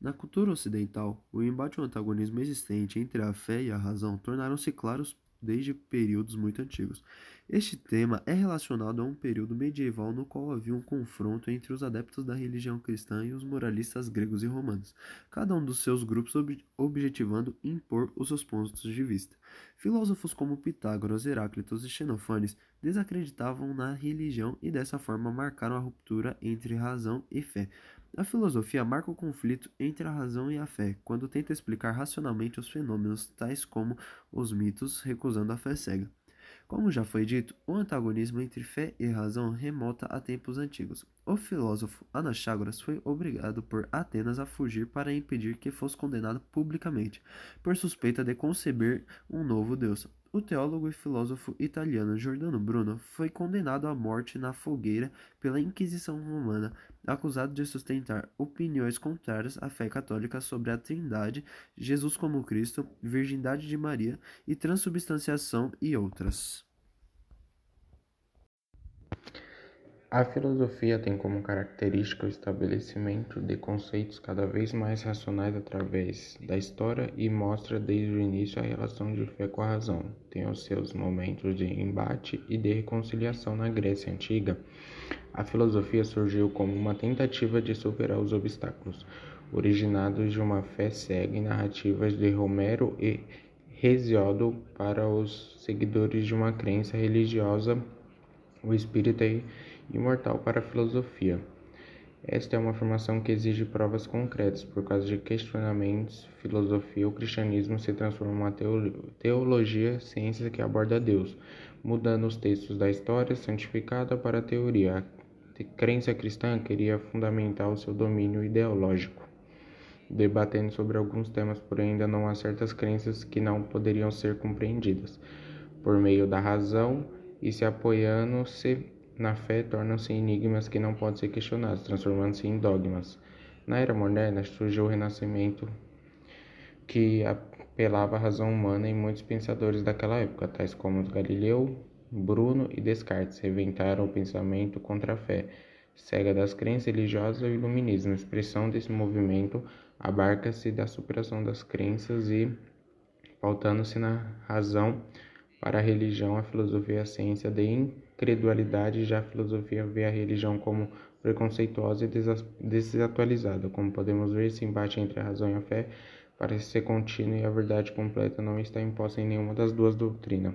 Na cultura ocidental, o embate e o antagonismo existente entre a fé e a razão tornaram-se claros desde períodos muito antigos. Este tema é relacionado a um período medieval no qual havia um confronto entre os adeptos da religião cristã e os moralistas gregos e romanos, cada um dos seus grupos ob objetivando impor os seus pontos de vista. Filósofos como Pitágoras, Heráclitos e Xenofanes desacreditavam na religião e dessa forma marcaram a ruptura entre razão e fé. A filosofia marca o conflito entre a razão e a fé, quando tenta explicar racionalmente os fenômenos tais como os mitos, recusando a fé cega. Como já foi dito, o antagonismo entre fé e razão remonta a tempos antigos. O filósofo Anaxágoras foi obrigado por Atenas a fugir para impedir que fosse condenado publicamente, por suspeita de conceber um novo deus. O teólogo e filósofo italiano Giordano Bruno foi condenado à morte na fogueira pela Inquisição Romana, acusado de sustentar opiniões contrárias à fé católica sobre a Trindade, Jesus como Cristo, Virgindade de Maria e transubstanciação e outras. A filosofia tem como característica o estabelecimento de conceitos cada vez mais racionais através da história e mostra desde o início a relação de fé com a razão. Tem os seus momentos de embate e de reconciliação na Grécia Antiga. A filosofia surgiu como uma tentativa de superar os obstáculos originados de uma fé cega narrativas de Romero e Hesíodo para os seguidores de uma crença religiosa. O espírito é imortal para a filosofia. Esta é uma afirmação que exige provas concretas. Por causa de questionamentos, filosofia ou cristianismo se transforma em uma teologia, ciência que aborda Deus, mudando os textos da história santificada para a teoria. A crença cristã queria fundamentar o seu domínio ideológico, debatendo sobre alguns temas, porém ainda não há certas crenças que não poderiam ser compreendidas por meio da razão e se apoiando-se na fé tornam-se enigmas que não podem ser questionados, transformando-se em dogmas. Na era moderna surgiu o Renascimento, que apelava à razão humana em muitos pensadores daquela época, tais como Galileu, Bruno e Descartes, reventaram o pensamento contra a fé, cega das crenças religiosas e o iluminismo. A expressão desse movimento abarca-se da superação das crenças e pautando-se na razão para a religião, a filosofia e a ciência de incredulidade, já a filosofia vê a religião como preconceituosa e desatualizada. Como podemos ver, esse embate entre a razão e a fé parece ser contínuo e a verdade completa não está imposta em nenhuma das duas doutrinas.